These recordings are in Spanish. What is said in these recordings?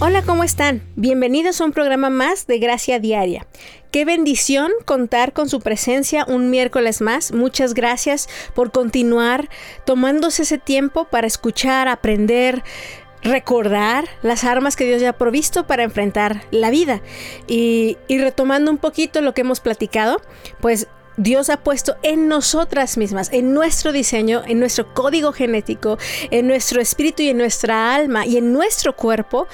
Hola, ¿cómo están? Bienvenidos a un programa más de Gracia Diaria. Qué bendición contar con su presencia un miércoles más. Muchas gracias por continuar tomándose ese tiempo para escuchar, aprender, recordar las armas que Dios ya ha provisto para enfrentar la vida. Y, y, retomando un poquito lo que hemos platicado, pues Dios ha puesto en nosotras mismas, en nuestro diseño, en nuestro código genético, en nuestro espíritu y en nuestra alma y en nuestro cuerpo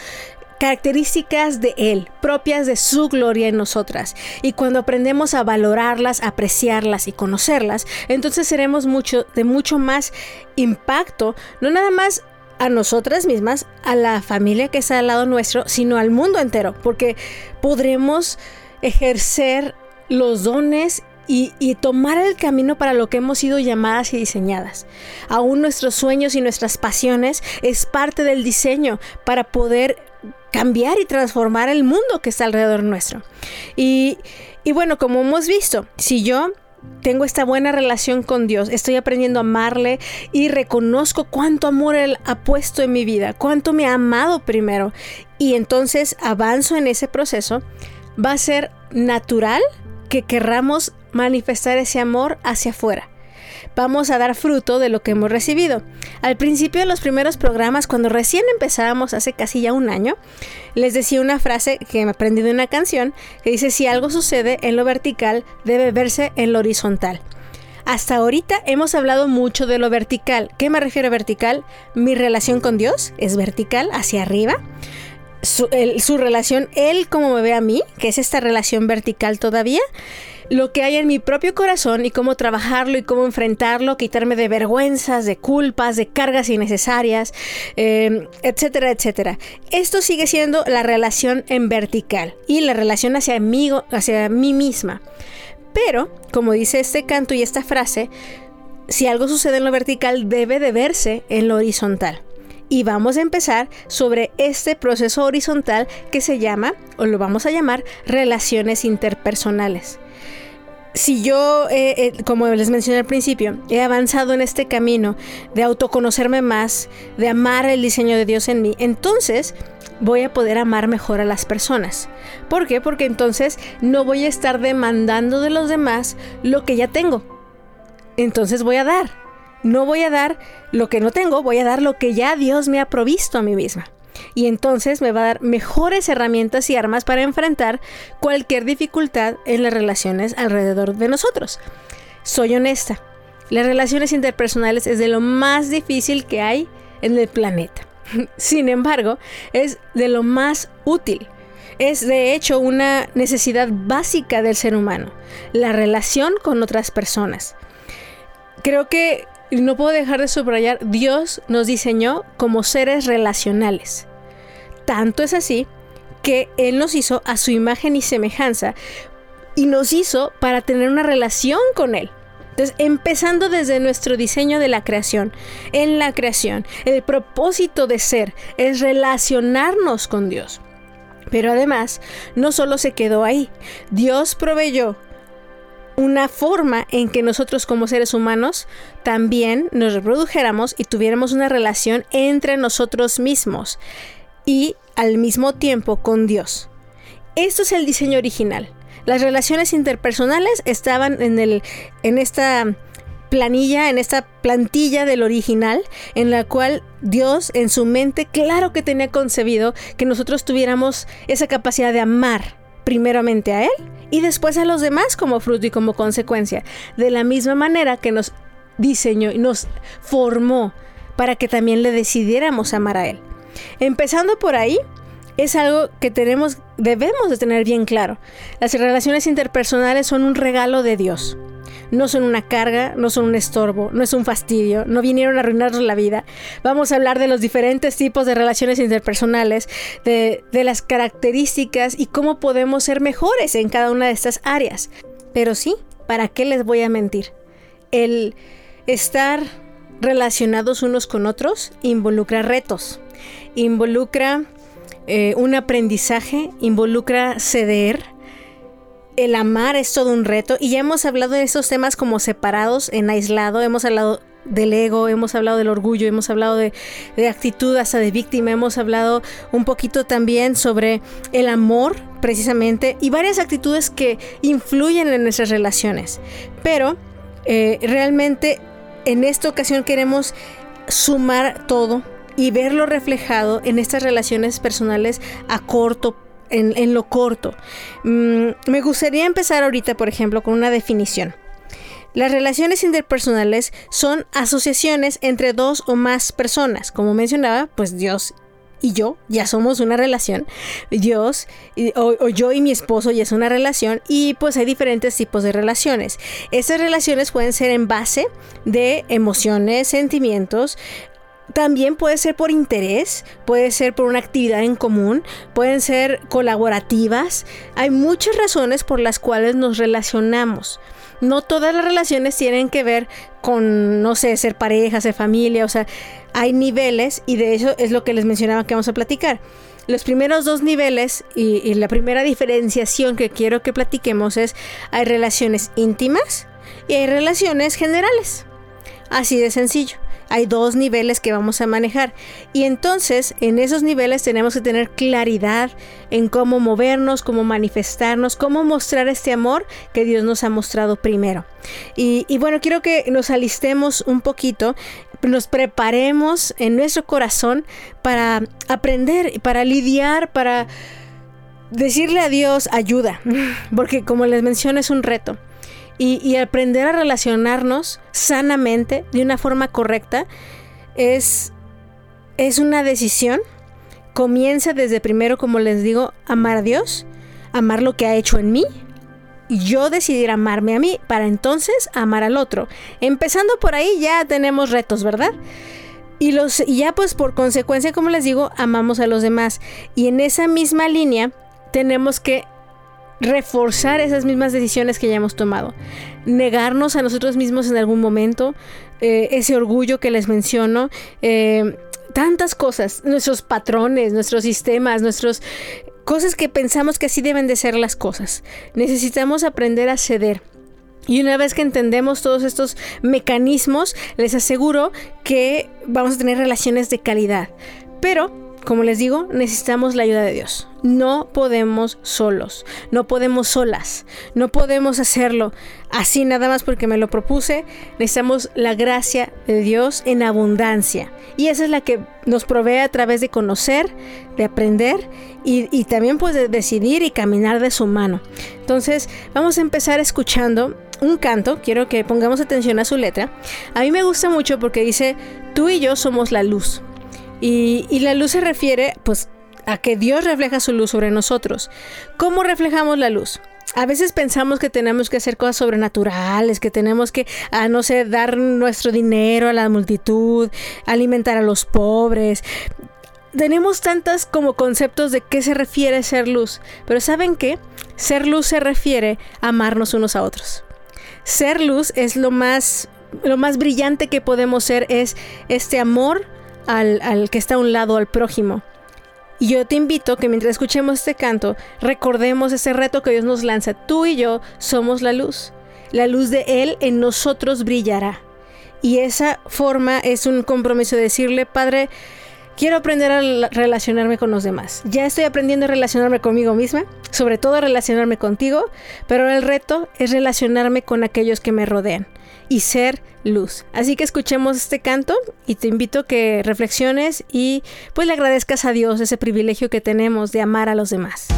características de Él, propias de su gloria en nosotras. Y cuando aprendemos a valorarlas, apreciarlas y conocerlas, entonces seremos mucho, de mucho más impacto, no nada más a nosotras mismas, a la familia que está al lado nuestro, sino al mundo entero, porque podremos ejercer los dones y, tomar el camino para lo que hemos sido llamadas y diseñadas. Aún nuestros sueños y nuestras pasiones es parte del diseño para poder cambiar y transformar el mundo que está alrededor nuestro. Y, y bueno, como hemos visto, si yo tengo esta buena relación con Dios, estoy aprendiendo a amarle y reconozco cuánto amor Él ha puesto en mi vida, cuánto me ha amado primero y entonces avanzo en ese proceso, va a ser natural que querramos manifestar ese amor hacia afuera. Vamos a dar fruto de lo que hemos recibido. Al principio de los primeros programas, cuando recién empezábamos hace casi ya un año, les decía una frase que me aprendí de una canción que dice, si algo sucede en lo vertical, debe verse en lo horizontal. Hasta ahorita hemos hablado mucho de lo vertical. ¿Qué me refiero a vertical? Mi relación con Dios es vertical, hacia arriba. Su, su relación, Él como me ve a mí, que es esta relación vertical todavía lo que hay en mi propio corazón y cómo trabajarlo y cómo enfrentarlo, quitarme de vergüenzas, de culpas, de cargas innecesarias, em, etcétera, etcétera. Esto sigue siendo la relación en vertical y la relación hacia mí, hacia mí misma. Pero, como dice este canto y esta frase, si algo sucede en lo vertical debe de verse en lo horizontal. Y vamos a empezar sobre este proceso horizontal que se llama, o lo vamos a llamar, relaciones interpersonales si yo, eh, eh, como les mencioné al principio, he avanzado en este camino de autoconocerme más, de amar el diseño de Dios en mí, entonces voy a poder amar mejor a las personas. ¿Por qué? Porque entonces no voy a estar demandando de los demás lo que ya tengo. Entonces voy a dar. No voy a dar lo que no tengo, voy a dar lo que ya Dios me ha provisto a mí misma y entonces me va a dar mejores herramientas y armas para enfrentar cualquier dificultad en las relaciones alrededor de nosotros. Soy honesta, las relaciones interpersonales es de lo más difícil que hay en el planeta. Sin embargo, es de lo más útil. Es de hecho una necesidad básica del ser humano, la relación con otras personas. Creo que no puedo dejar de subrayar, Dios nos diseñó como seres relacionales. Tanto es así que Él nos hizo a su imagen y semejanza y nos hizo para tener una relación con Él. Entonces, empezando desde nuestro diseño de la creación, en la creación, el propósito de ser es relacionarnos con Dios. Pero además, no solo se quedó ahí, Dios proveyó una forma en que nosotros como seres humanos también nos reprodujéramos y tuviéramos una relación entre nosotros mismos y al mismo tiempo con Dios. Esto es el diseño original. Las relaciones interpersonales estaban en, el, en esta planilla, en esta plantilla del original, en la cual Dios en su mente claro que tenía concebido que nosotros tuviéramos esa capacidad de amar primeramente a Él y después a los demás como fruto y como consecuencia, de la misma manera que nos diseñó y nos formó para que también le decidiéramos amar a Él. Empezando por ahí, es algo que tenemos, debemos de tener bien claro. Las relaciones interpersonales son un regalo de Dios. No son una carga, no son un estorbo, no es un fastidio, no vinieron a arruinarnos la vida. Vamos a hablar de los diferentes tipos de relaciones interpersonales, de, las características y cómo podemos ser mejores en cada una de estas áreas. Pero sí, ¿para qué les voy a mentir? El estar relacionados unos con otros involucra retos, involucra eh, un aprendizaje, involucra ceder. El amar es todo un reto y ya hemos hablado de esos temas como separados, en aislado, hemos hablado del ego, hemos hablado del orgullo, hemos hablado de, actitud hasta de víctima, hemos hablado un poquito también sobre el amor precisamente y varias actitudes que influyen en nuestras relaciones. Pero eh, realmente en esta ocasión queremos sumar todo y verlo reflejado en estas relaciones personales a corto en, lo corto. Mm, me gustaría empezar ahorita, por ejemplo, con una definición. Las relaciones interpersonales son asociaciones entre dos o más personas. Como mencionaba, pues Dios y yo ya somos una relación. Dios o, yo y mi esposo ya es una relación y pues hay diferentes tipos de relaciones. Estas relaciones pueden ser en base de emociones, sentimientos, también puede ser por interés, puede ser por una actividad en común, pueden ser colaborativas. Hay muchas razones por las cuales nos relacionamos no todas las relaciones tienen que ver con, no sé, ser pareja, ser familia, o sea, hay niveles y de eso es lo que les mencionaba que vamos a platicar. Los primeros dos niveles y, la primera diferenciación que quiero que platiquemos es hay relaciones íntimas y hay relaciones generales. Así de sencillo hay dos niveles que vamos a manejar. Y entonces en esos niveles tenemos que tener claridad en cómo movernos, cómo manifestarnos, cómo mostrar este amor que Dios nos ha mostrado primero. Y, bueno, quiero que nos alistemos un poquito nos preparemos en nuestro corazón para aprender, para lidiar, para decirle a Dios ayuda, porque como les menciono es un reto y, aprender a relacionarnos sanamente de una forma correcta es, es una decisión. Comienza desde primero, como les digo, amar a Dios, amar lo que ha hecho en mí, y yo decidir amarme a mí para entonces amar al otro. Empezando por ahí ya tenemos retos, ¿verdad? Y, los, ya pues por consecuencia, como les digo, amamos a los demás. Y en esa misma línea tenemos que reforzar esas mismas decisiones que ya hemos tomado. Negarnos a nosotros mismos en algún momento, eh, ese orgullo que les menciono, eh, tantas cosas, nuestros patrones, nuestros sistemas, nuestros cosas que pensamos que así deben de ser las cosas. Necesitamos aprender a ceder. Y una vez que entendemos todos estos mecanismos, les aseguro que vamos a tener relaciones de calidad. Pero como les digo, necesitamos la ayuda de Dios. No podemos solos, no podemos solas, no podemos hacerlo así nada más porque me lo propuse. Necesitamos la gracia de Dios en abundancia. Y esa es la que nos provee a través de conocer, de aprender y, también pues de decidir y caminar de su mano. Entonces vamos a empezar escuchando un canto, quiero que pongamos atención a su letra. A mí me gusta mucho porque dice, tú y yo somos la luz. Y, la luz se refiere, pues, a que Dios refleja su luz sobre nosotros. ¿Cómo reflejamos la luz? A veces pensamos que tenemos que hacer cosas sobrenaturales, que tenemos que, a no sé, dar nuestro dinero a la multitud, alimentar a los pobres. Tenemos tantas como conceptos de qué se refiere ser luz, pero ¿saben qué? Ser luz se refiere a amarnos unos a otros. Ser luz es lo más, lo más brillante que podemos ser, es este amor al, que está a un lado, al prójimo. Y yo te invito que mientras escuchemos este canto, recordemos ese reto que Dios nos lanza. Tú y yo somos la luz. La luz de Él en nosotros brillará. Y esa forma es un compromiso de decirle, Padre, quiero aprender a relacionarme con los demás. Ya estoy aprendiendo a relacionarme conmigo misma, sobre todo a relacionarme contigo, pero el reto es relacionarme con aquellos que me rodean y ser luz. Así que escuchemos este canto y te invito a que reflexiones y pues le agradezcas a Dios ese privilegio que tenemos de amar a los demás.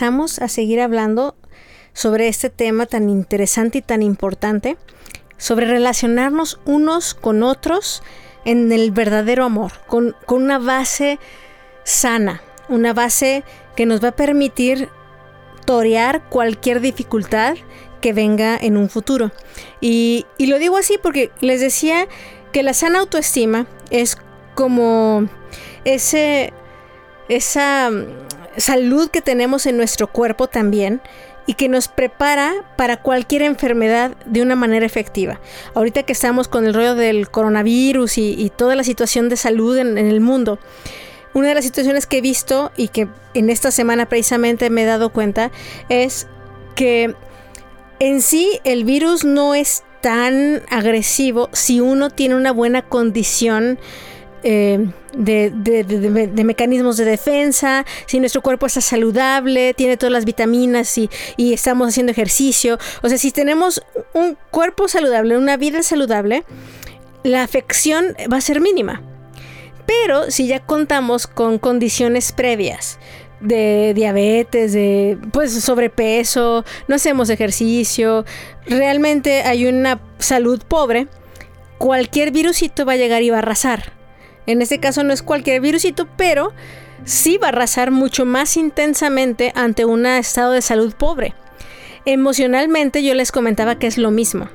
Regresamos a seguir hablando sobre este tema tan interesante y tan importante, sobre relacionarnos unos con otros en el verdadero amor, con, una base sana, una base que nos va a permitir torear cualquier dificultad que venga en un futuro. Y, y, lo digo así porque les decía que la sana autoestima es como ese, esa salud que tenemos en nuestro cuerpo también y que nos prepara para cualquier enfermedad de una manera efectiva. Ahorita que estamos con el rollo del coronavirus y, toda la situación de salud en, el mundo, una de las situaciones que he visto y que en esta semana precisamente me he dado cuenta es que en sí el virus no es tan agresivo si uno tiene una buena condición eh, de, mecanismos de defensa, si nuestro cuerpo está saludable, tiene todas las vitaminas y, y, estamos haciendo ejercicio. O sea, si tenemos un cuerpo saludable, una vida saludable, la afección va a ser mínima. Pero si ya contamos con condiciones previas, de diabetes, de pues sobrepeso, no hacemos ejercicio, realmente hay una salud pobre, cualquier virusito va a llegar y va a arrasar. En este caso no es cualquier virusito, pero sí va a arrasar mucho más intensamente ante un estado de salud pobre. Emocionalmente yo les comentaba que es lo mismo.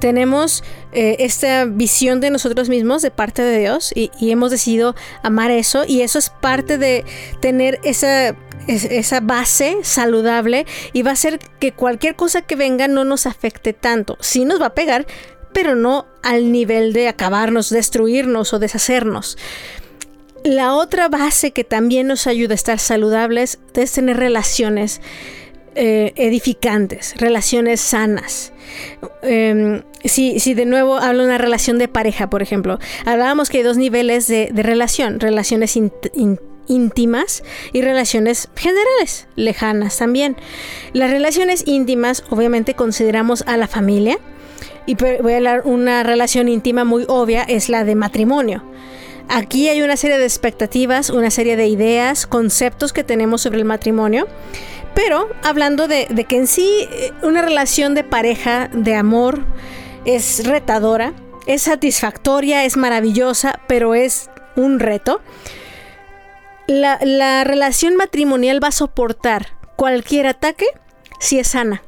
Tenemos eh, esta visión de nosotros mismos de parte de Dios y, hemos decidido amar eso y eso es parte de tener esa, esa base saludable y va a hacer que cualquier cosa que venga no nos afecte tanto. Sí nos va a pegar, pero no al nivel de acabarnos, destruirnos o deshacernos. La otra base que también nos ayuda a estar saludables es tener relaciones eh, edificantes, relaciones sanas. Em, si, de nuevo hablo de una relación de pareja, por ejemplo, hablábamos que hay dos niveles de, relación, relaciones íntimas y relaciones generales, lejanas también. Las relaciones íntimas obviamente consideramos a la familia, y voy a hablar una relación íntima muy obvia, es la de matrimonio. Aquí hay una serie de expectativas, una serie de ideas, conceptos que tenemos sobre el matrimonio. Pero hablando de, que en sí eh, una relación de pareja, de amor, es retadora, es satisfactoria, es maravillosa, pero es un reto. La, la relación matrimonial va a soportar cualquier ataque si es sana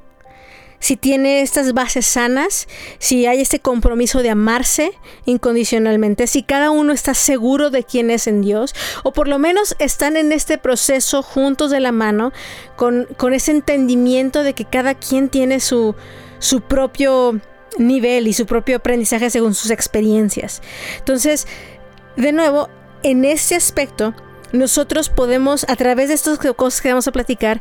si tiene estas bases sanas, si hay este compromiso de amarse incondicionalmente, si cada uno está seguro de quién es en Dios, o por lo menos están en este proceso juntos de la mano, con, ese entendimiento de que cada quien tiene su, su propio nivel y su propio aprendizaje según sus experiencias. Entonces, de nuevo, en este aspecto, nosotros podemos, a través de estas cosas que vamos a platicar,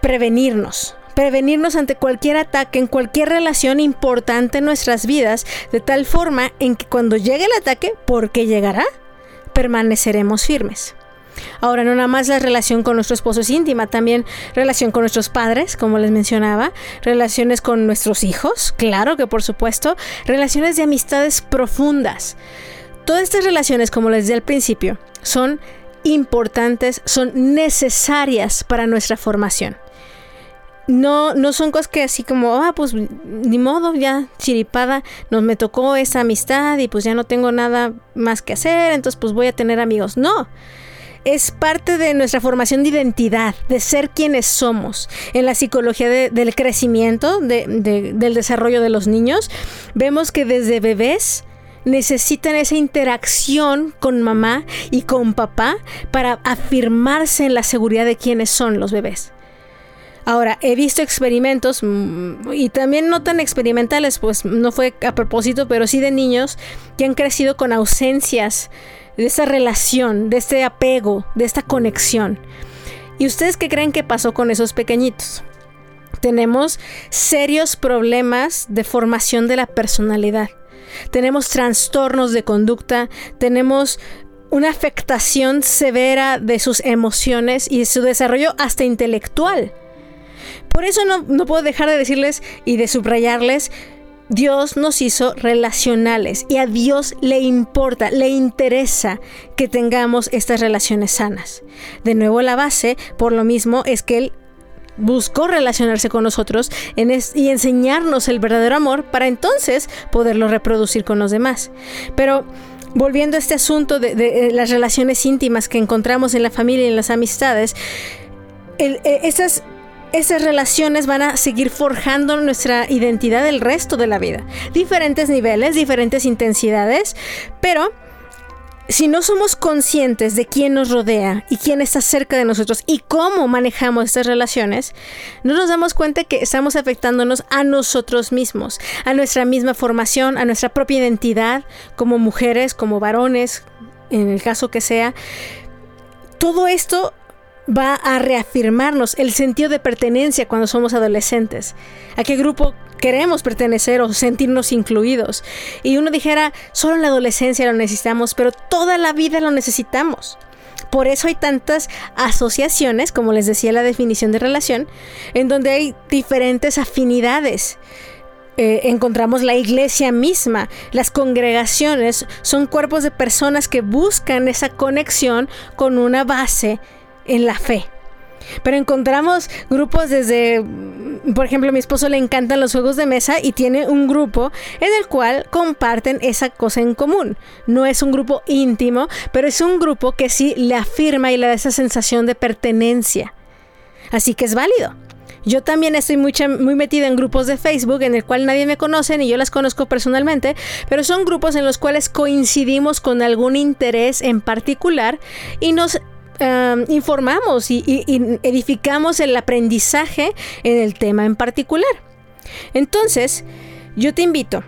prevenirnos, prevenirnos ante cualquier ataque en cualquier relación importante en nuestras vidas, de tal forma en que cuando llegue el ataque, porque llegará, permaneceremos firmes. Ahora, no nada más la relación con nuestro esposo es íntima, también relación con nuestros padres, como les mencionaba, relaciones con nuestros hijos, claro que por supuesto, relaciones de amistades profundas. Todas estas relaciones, como les dije al principio, son importantes, son necesarias para nuestra formación no, no son cosas que así como, ah, pues ni modo, ya chiripada, nos me tocó esa amistad y pues ya no tengo nada más que hacer, entonces pues voy a tener amigos. No, es parte de nuestra formación de identidad, de ser quienes somos. En la psicología del crecimiento, del desarrollo de los niños, vemos que desde bebés necesitan esa interacción con mamá y con papá para afirmarse en la seguridad de quienes son los bebés. Ahora, he visto experimentos mm, y también no tan experimentales, pues no fue a propósito, pero sí de niños que han crecido con ausencias de esa relación, de este apego, de esta conexión. ¿Y ustedes qué creen que pasó con esos pequeñitos? Tenemos serios problemas de formación de la personalidad. Tenemos trastornos de conducta, tenemos una afectación severa de sus emociones y su desarrollo hasta intelectual. Por eso no, puedo dejar de decirles y de subrayarles Dios nos hizo relacionales y a Dios le importa, le interesa que tengamos estas relaciones sanas. De nuevo la base, por lo mismo, es que Él buscó relacionarse con nosotros y enseñarnos el verdadero amor para entonces poderlo reproducir con los demás. Pero volviendo a este asunto de, las relaciones íntimas que encontramos en la familia y en las amistades, eh, esas esas relaciones van a seguir forjando nuestra identidad el resto de la vida. Diferentes niveles, diferentes intensidades, pero si no somos conscientes de quién nos rodea y quién está cerca de nosotros y cómo manejamos estas relaciones, no nos damos cuenta que estamos afectándonos a nosotros mismos, a nuestra misma formación, a nuestra propia identidad como mujeres, como varones, en el caso que sea. Todo esto va a reafirmarnos el sentido de pertenencia cuando somos adolescentes. ¿A qué grupo queremos pertenecer o sentirnos incluidos? Y uno dijera, solo en la adolescencia lo necesitamos, pero toda la vida lo necesitamos. Por eso hay tantas asociaciones, como les decía la definición de relación, en donde hay diferentes afinidades. Eh, encontramos la iglesia misma, las congregaciones, son cuerpos de personas que buscan esa conexión con una base en la fe. Pero encontramos grupos desde, por ejemplo, a mi esposo le encantan los juegos de mesa y tiene un grupo en el cual comparten esa cosa en común. No es un grupo íntimo, pero es un grupo que sí le afirma y le da esa sensación de pertenencia. Así que es válido. Yo también estoy muy, muy metida en grupos de Facebook en el cual nadie me conoce ni yo las conozco personalmente, pero son grupos en los cuales coincidimos con algún interés en particular y nos informamos y, edificamos el aprendizaje en el tema en particular. Entonces, yo te invito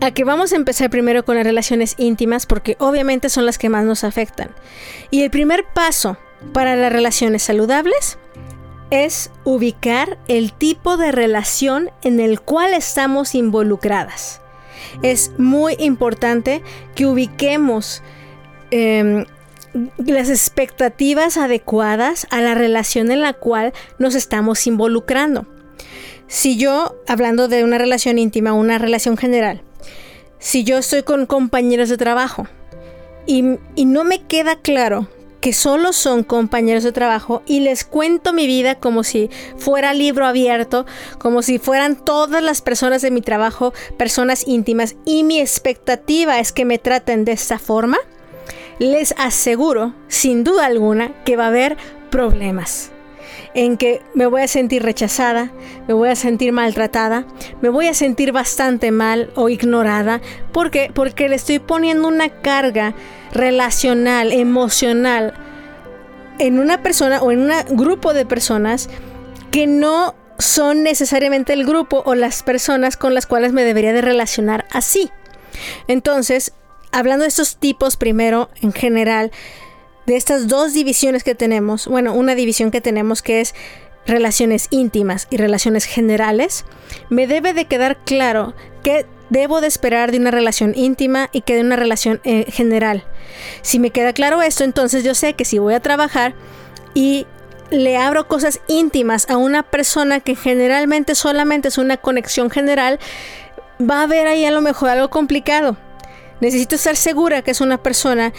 a que vamos a empezar primero con las relaciones íntimas porque obviamente son las que más nos afectan. Y el primer paso para las relaciones saludables es ubicar el tipo de relación en el cual estamos involucradas. Es muy importante que ubiquemos em, las expectativas adecuadas a la relación en la cual nos estamos involucrando. Si yo, hablando de una relación íntima, una relación general, si yo estoy con compañeros de trabajo y, no me queda claro que solo son compañeros de trabajo y les cuento mi vida como si fuera libro abierto, como si fueran todas las personas de mi trabajo personas íntimas y mi expectativa es que me traten de esta forma, les aseguro, sin duda alguna, que va a haber problemas. En que me voy a sentir rechazada, me voy a sentir maltratada, me voy a sentir bastante mal o ignorada. ¿Por qué? Porque le estoy poniendo una carga relacional, emocional en una persona o en un grupo de personas que no son necesariamente el grupo o las personas con las cuales me debería de relacionar así. Entonces, hablando de estos tipos primero en general, de estas dos divisiones que tenemos, bueno, una división que tenemos que es relaciones íntimas y relaciones generales, me debe de quedar claro qué debo de esperar de una relación íntima y que de una relación eh, general. Si me queda claro esto, entonces yo sé que si voy a trabajar y le abro cosas íntimas a una persona que generalmente solamente es una conexión general, va a haber ahí a lo mejor algo complicado. Necesito estar segura que es una persona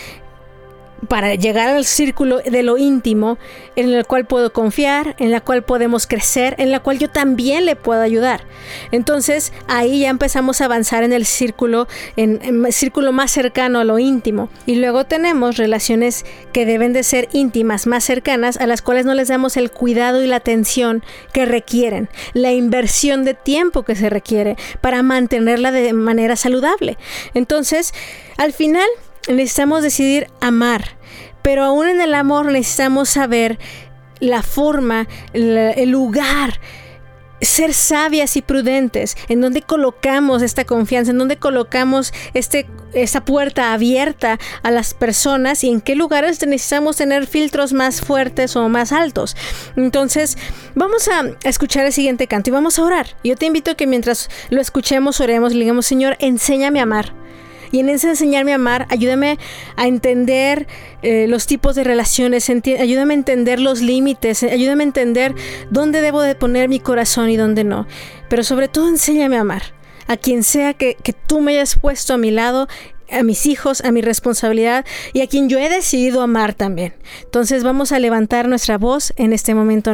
para llegar al círculo de lo íntimo en el cual puedo confiar, en la cual podemos crecer, en la cual yo también le puedo ayudar. Entonces ahí ya empezamos a avanzar en el círculo, en, círculo más cercano a lo íntimo. Y luego tenemos relaciones que deben de ser íntimas, más cercanas, a las cuales no les damos el cuidado y la atención que requieren, la inversión de tiempo que se requiere para mantenerla de manera saludable. Entonces, al final, necesitamos decidir amar, pero aún en el amor necesitamos saber la forma, el, lugar, ser sabias y prudentes, en donde colocamos esta confianza, en donde colocamos este, esta puerta abierta a las personas y en qué lugares necesitamos tener filtros más fuertes o más altos. Entonces, vamos a escuchar el siguiente canto y vamos a orar. Yo te invito a que mientras lo escuchemos, oremos y digamos, Señor, enséñame a amar. Y en ese enseñarme a amar, ayúdame a entender eh, los tipos de relaciones, ayúdame a entender los límites, eh, ayúdame a entender dónde debo de poner mi corazón y dónde no. Pero sobre todo enséñame a amar a quien sea que, que tú me hayas puesto a mi lado a mis hijos, a mi responsabilidad y a quien yo he decidido amar también. Entonces vamos a levantar nuestra voz en este momento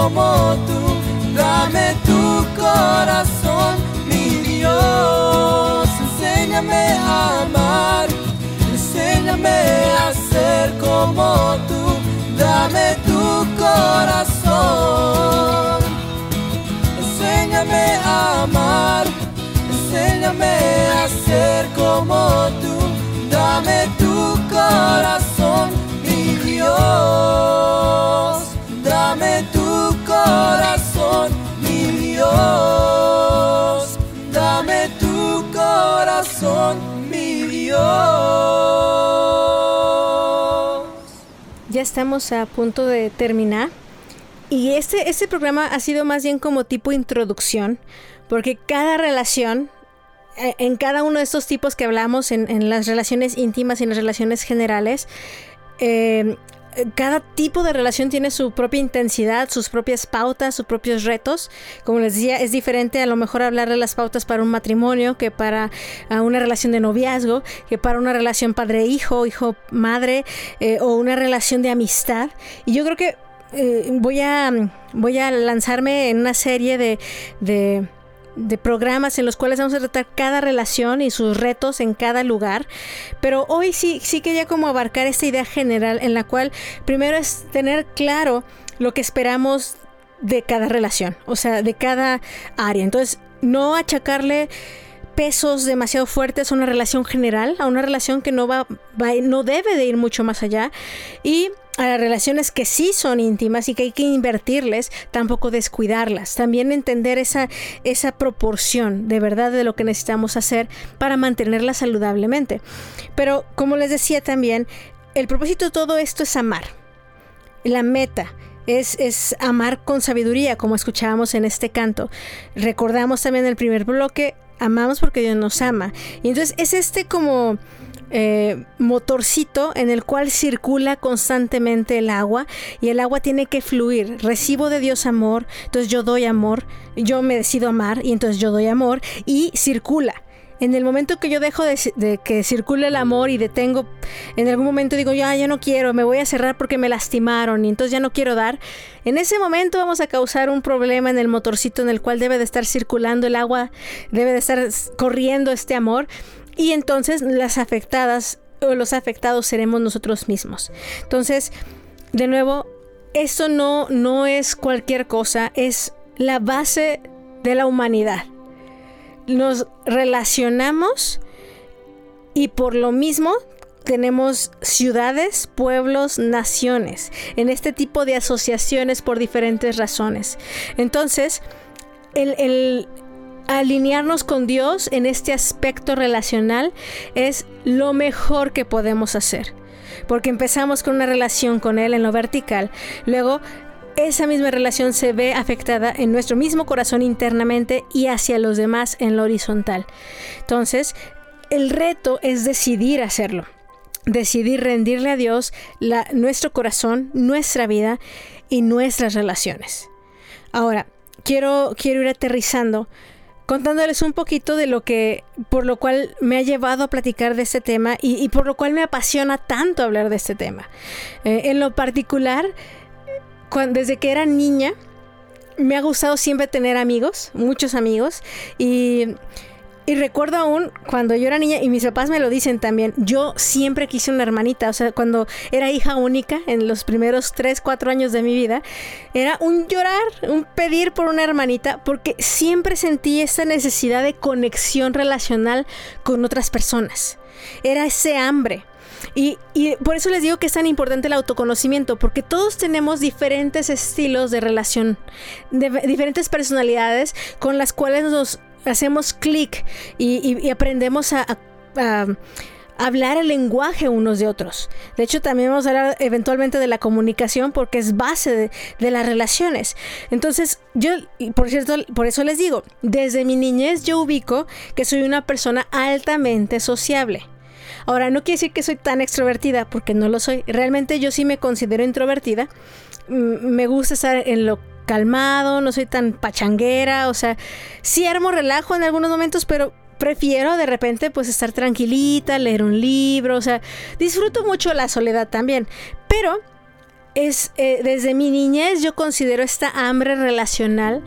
como tú, dame tu corazón, mi Dios, enséñame a amar, enséñame a ser como tú, dame tu corazón, enséñame a amar, enséñame a ser como tú, dame tu corazón, mi Dios. Estamos a punto de terminar. Y este, este programa ha sido más bien como tipo introducción, porque cada relación, eh, en cada uno de estos tipos que hablamos, en, las relaciones íntimas y en las relaciones generales, eh, cada tipo de relación tiene su propia intensidad, sus propias pautas, sus propios retos. Como les decía, es diferente a lo mejor hablar de las pautas para un matrimonio que para ah, una relación de noviazgo, que para una relación padre-hijo, hijo-madre eh, o una relación de amistad. Y yo creo que eh, voy, a, voy a lanzarme en una serie de de programas en los cuales vamos a tratar cada relación y sus retos en cada lugar. Pero hoy sí, sí quería como abarcar esta idea general en la cual primero es tener claro lo que esperamos de cada relación, o sea, de cada área. Entonces, no achacarle pesos demasiado fuertes a una relación general, a una relación que no va, va no debe de ir mucho más allá y a las relaciones que sí son íntimas y que hay que invertirles, tampoco descuidarlas. También entender esa, esa proporción de verdad de lo que necesitamos hacer para mantenerlas saludablemente. Pero como les decía también, el propósito de todo esto es amar. La meta, es, es, amar con sabiduría, como escuchábamos en este canto. Recordamos también el primer bloque, amamos porque Dios nos ama. Y entonces es este como eh, motorcito en el cual circula constantemente el agua y el agua tiene que fluir. Recibo de Dios amor, entonces yo doy amor, yo me decido amar y entonces yo doy amor y circula. En el momento que yo dejo de, que circule el amor y detengo, en algún momento digo, ya, ya no quiero, me voy a cerrar porque me lastimaron y entonces ya no quiero dar, en ese momento vamos a causar un problema en el motorcito en el cual debe de estar circulando el agua, debe de estar corriendo este amor y entonces las afectadas o los afectados seremos nosotros mismos. Entonces, de nuevo, esto no, no es cualquier cosa, es la base de la humanidad. Nos relacionamos y por lo mismo tenemos ciudades, pueblos, naciones, en este tipo de asociaciones por diferentes razones. Entonces, el, el, alinearnos con Dios en este aspecto relacional es lo mejor que podemos hacer. Porque empezamos con una relación con Él en lo vertical, luego esa misma relación se ve afectada en nuestro mismo corazón internamente y hacia los demás en lo horizontal. Entonces, el reto es decidir hacerlo, decidir rendirle a Dios nuestro corazón, nuestra vida y nuestras relaciones. Ahora, quiero, quiero ir aterrizando contándoles un poquito de lo que, por lo cual me ha llevado a platicar de este tema y, por lo cual me apasiona tanto hablar de este tema. Eh, en lo particular, desde que era niña, me ha gustado siempre tener amigos, muchos amigos, y y recuerdo aún cuando yo era niña, y mis papás me lo dicen también, yo siempre quise una hermanita, o sea, cuando era hija única en los primeros 3, 4 años de mi vida, era un llorar, un pedir por una hermanita, porque siempre sentí esa necesidad de conexión relacional con otras personas. Era ese hambre. Y, y, por eso les digo que es tan importante el autoconocimiento, porque todos tenemos diferentes estilos de relación, de, diferentes personalidades con las cuales nos hacemos clic y, aprendemos a, hablar el lenguaje unos de otros. De hecho, también vamos a hablar eventualmente de la comunicación porque es base de, de, las relaciones. Entonces, yo, por cierto, por eso les digo, desde mi niñez yo ubico que soy una persona altamente sociable. Ahora, no quiere decir que soy tan extrovertida, porque no lo soy. Realmente yo sí me considero introvertida. Me gusta estar en lo calmado, no soy tan pachanguera, o sea, sí armo relajo en algunos momentos, pero prefiero de repente pues estar tranquilita, leer un libro, o sea, disfruto mucho la soledad también, pero es eh, desde mi niñez yo considero esta hambre relacional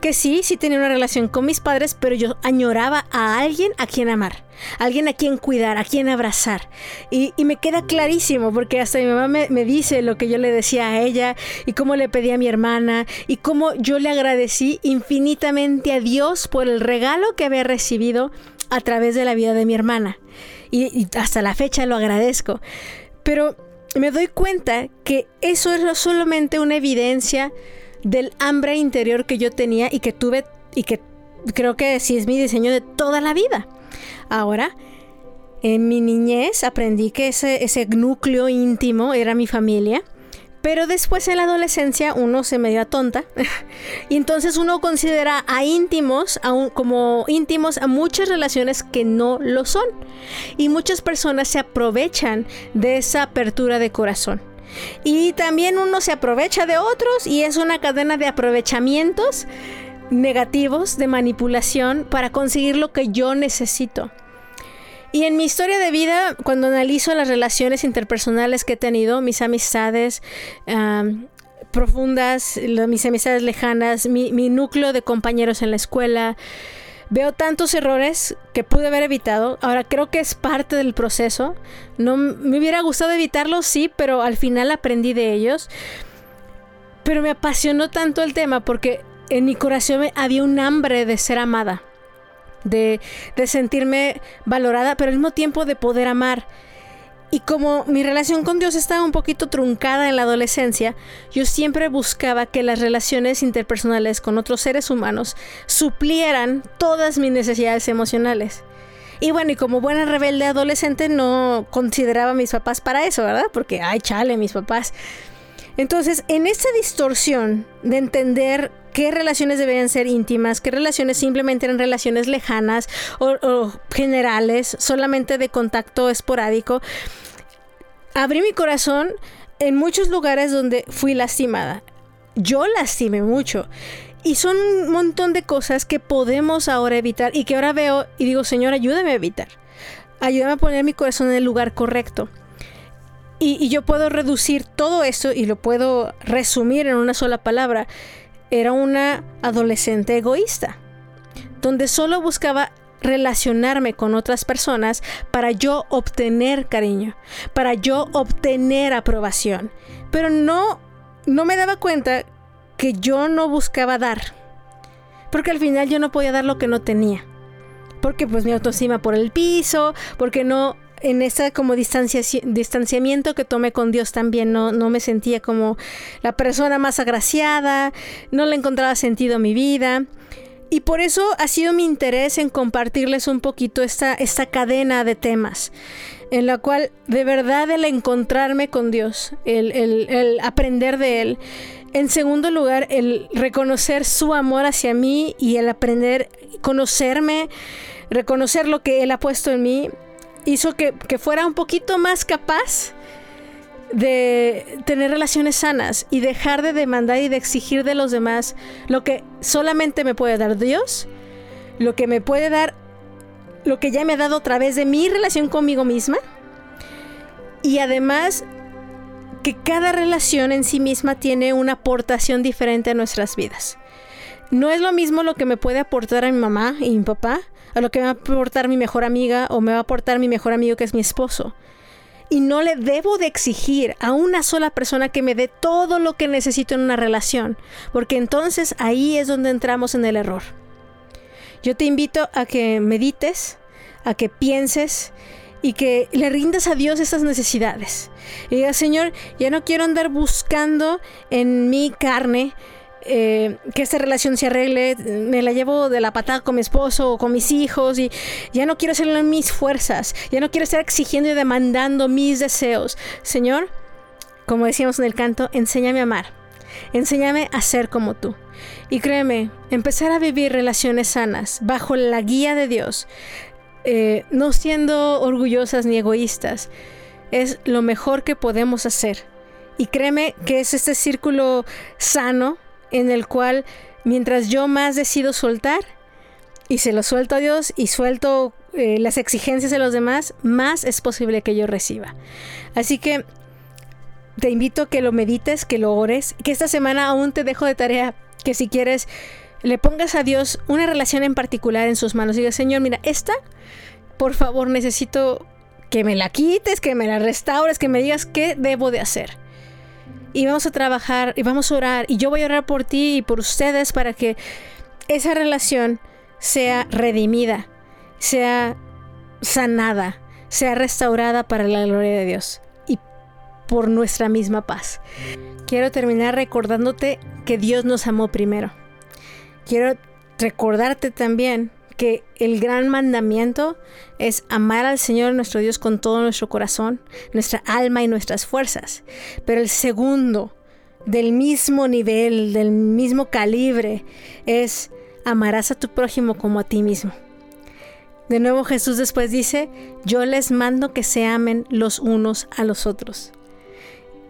que sí, sí tenía una relación con mis padres, pero yo añoraba a alguien a quien amar, alguien a quien cuidar, a quien abrazar. Y, me queda clarísimo, porque hasta mi mamá me, me, dice lo que yo le decía a ella y cómo le pedí a mi hermana y cómo yo le agradecí infinitamente a Dios por el regalo que había recibido a través de la vida de mi hermana. y, y hasta la fecha lo agradezco. Pero me doy cuenta que eso es solamente una evidencia del hambre interior que yo tenía y que tuve y que creo que sí es mi diseño de toda la vida. Ahora, en mi niñez aprendí que ese, ese núcleo íntimo era mi familia pero después en la adolescencia uno se medio tonta y entonces uno considera a íntimos como íntimos a muchas relaciones que no lo son. Y muchas personas se aprovechan de esa apertura de corazón. Y también uno se aprovecha de otros y es una cadena de aprovechamientos negativos, de manipulación para conseguir lo que yo necesito. Y en mi historia de vida, cuando analizo las relaciones interpersonales que he tenido, mis amistades profundas, mis amistades lejanas, mi, mi núcleo de compañeros en la escuela, Veo tantos errores que pude haber evitado. Ahora creo que es parte del proceso. No me hubiera gustado evitarlos, sí, pero al final aprendí de ellos. Pero me apasionó tanto el tema porque en mi corazón había un hambre de ser amada, de, de sentirme valorada, pero al mismo tiempo de poder amar. Y como mi relación con Dios estaba un poquito truncada en la adolescencia, yo siempre buscaba que las relaciones interpersonales con otros seres humanos suplieran todas mis necesidades emocionales. Y bueno, y como buena rebelde adolescente no consideraba a mis papás para eso, ¿verdad? Porque, ay, chale, mis papás. Entonces, en esa distorsión de entender qué relaciones deberían ser íntimas, qué relaciones simplemente eran relaciones lejanas o, generales, solamente de contacto esporádico, abrí mi corazón en muchos lugares donde fui lastimada. Yo lastimé mucho. Y son un montón de cosas que podemos ahora evitar y que ahora veo y digo, Señor, ayúdame a evitar. Ayúdame a poner mi corazón en el lugar correcto. Y, yo puedo reducir todo esto y lo puedo resumir en una sola palabra. Era una adolescente egoísta, donde solo buscaba relacionarme con otras personas para yo obtener cariño, para yo obtener aprobación. Pero no, no me daba cuenta que yo no buscaba dar. Porque al final yo no podía dar lo que no tenía. Porque pues mi autoestima por el piso, porque no en ese como distanciamiento que tomé con Dios también no, no me sentía como la persona más agraciada, no le encontraba sentido a mi vida. Y por eso ha sido mi interés en compartirles un poquito esta, esta cadena de temas, en la cual de verdad el encontrarme con Dios, el, el aprender de Él, en segundo lugar, el reconocer su amor hacia mí y el aprender, conocerme, reconocer lo que Él ha puesto en mí hizo que, fuera un poquito más capaz de tener relaciones sanas y dejar de demandar y de exigir de los demás lo que solamente me puede dar Dios, lo que me puede dar, lo que ya me ha dado a través de mi relación conmigo misma y además que cada relación en sí misma tiene una aportación diferente a nuestras vidas. No es lo mismo lo que me puede aportar a mi mamá y mi papá a lo que me va a aportar mi mejor amiga o me va a aportar mi mejor amigo que es mi esposo. Y no le debo de exigir a una sola persona que me dé todo lo que necesito en una relación, porque entonces ahí es donde entramos en el error. Yo te invito a que medites, a que pienses y que le rindas a Dios esas necesidades. Y digas, Señor, ya no quiero andar buscando en mi carne eh, que esta relación se arregle, me la llevo de la patada con mi esposo o con mis hijos y ya no quiero hacerlo en mis fuerzas, ya no quiero estar exigiendo y demandando mis deseos. Señor, como decíamos en el canto, enséñame a amar, enséñame a ser como tú. Y créeme, empezar a vivir relaciones sanas bajo la guía de Dios, eh, no siendo orgullosas ni egoístas, es lo mejor que podemos hacer. Y créeme que es este círculo sano en el cual mientras yo más decido soltar y se lo suelto a Dios y suelto eh, las exigencias de los demás, más es posible que yo reciba. Así que te invito a que lo medites, que lo ores, que esta semana aún te dejo de tarea que si quieres le pongas a Dios una relación en particular en sus manos. Diga, Señor, mira, esta, por favor, necesito que me la quites, que me la restaures, que me digas qué debo de hacer y vamos a trabajar y vamos a orar y yo voy a orar por ti y por ustedes para que esa relación sea redimida, sea sanada, sea restaurada para la gloria de Dios y por nuestra misma paz. Quiero terminar recordándote que Dios nos amó primero. Quiero recordarte también que el gran mandamiento es amar al Señor nuestro Dios con todo nuestro corazón, nuestra alma y nuestras fuerzas. Pero el segundo, del mismo nivel, del mismo calibre, es amarás a tu prójimo como a ti mismo. De nuevo Jesús después dice, yo les mando que se amen los unos a los otros.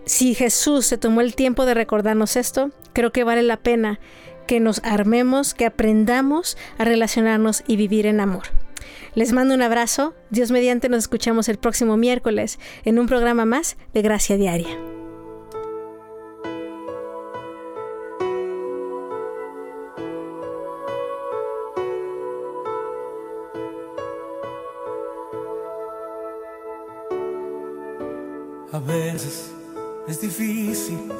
si Jesús se tomó el tiempo de recordarnos esto, creo que vale la pena que nos armemos, que aprendamos a relacionarnos y vivir en amor. Les mando un abrazo. Dios mediante nos escuchamos el próximo miércoles en un programa más de Gracia Diaria. A veces es difícil,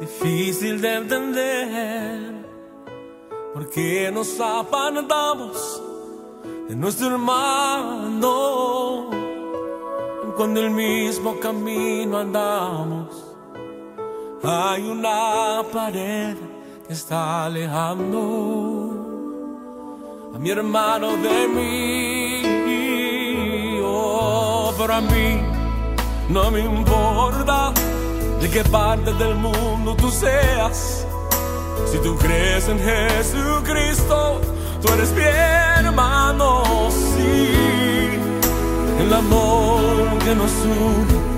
difícil de entender, porque nos apartamos de nuestro hermano. Cuando el mismo camino andamos, hay una pared que está alejando a mi hermano de mí. Oh, para mí no me importa de qué parte del mundo tú seas. Si tú crees en Jesucristo, tú eres mi hermano, sí. El amor que nos une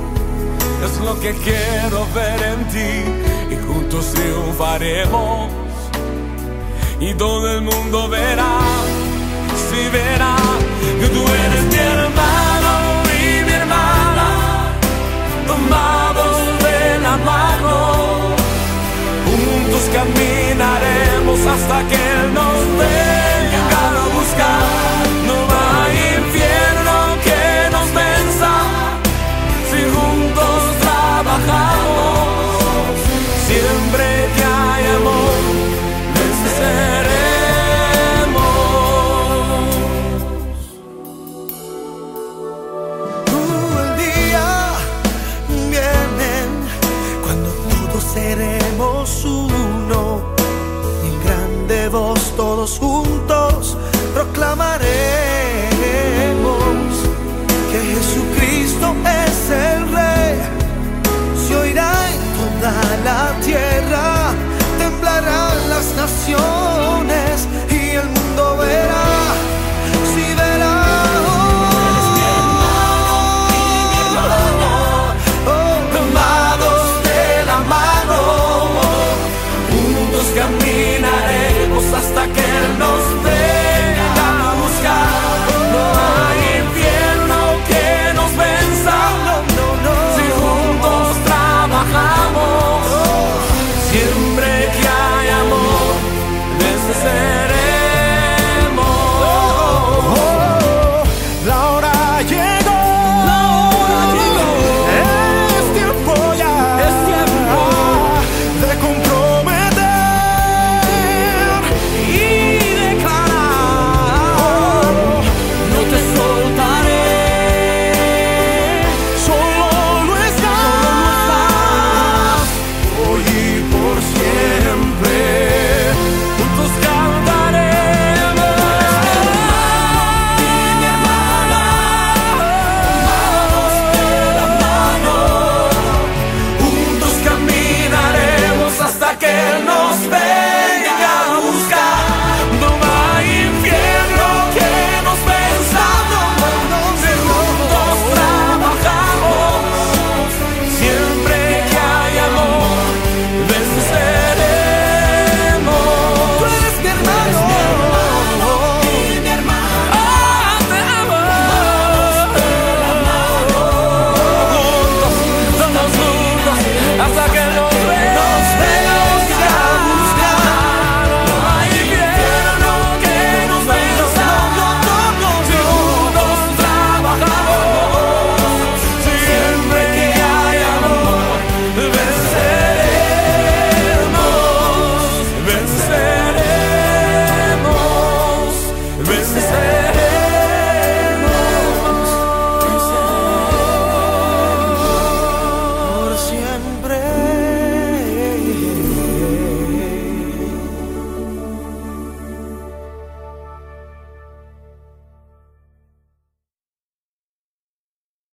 es lo que quiero ver en ti y juntos triunfaremos. Y todo el mundo verá, si verá que tú eres mi hermano y mi hermana, tomados juntos caminaremos hasta que Él nos venga a buscar. todos juntos proclamaremos que Jesucristo es el Rey. Se oirá en toda la tierra, temblarán las naciones.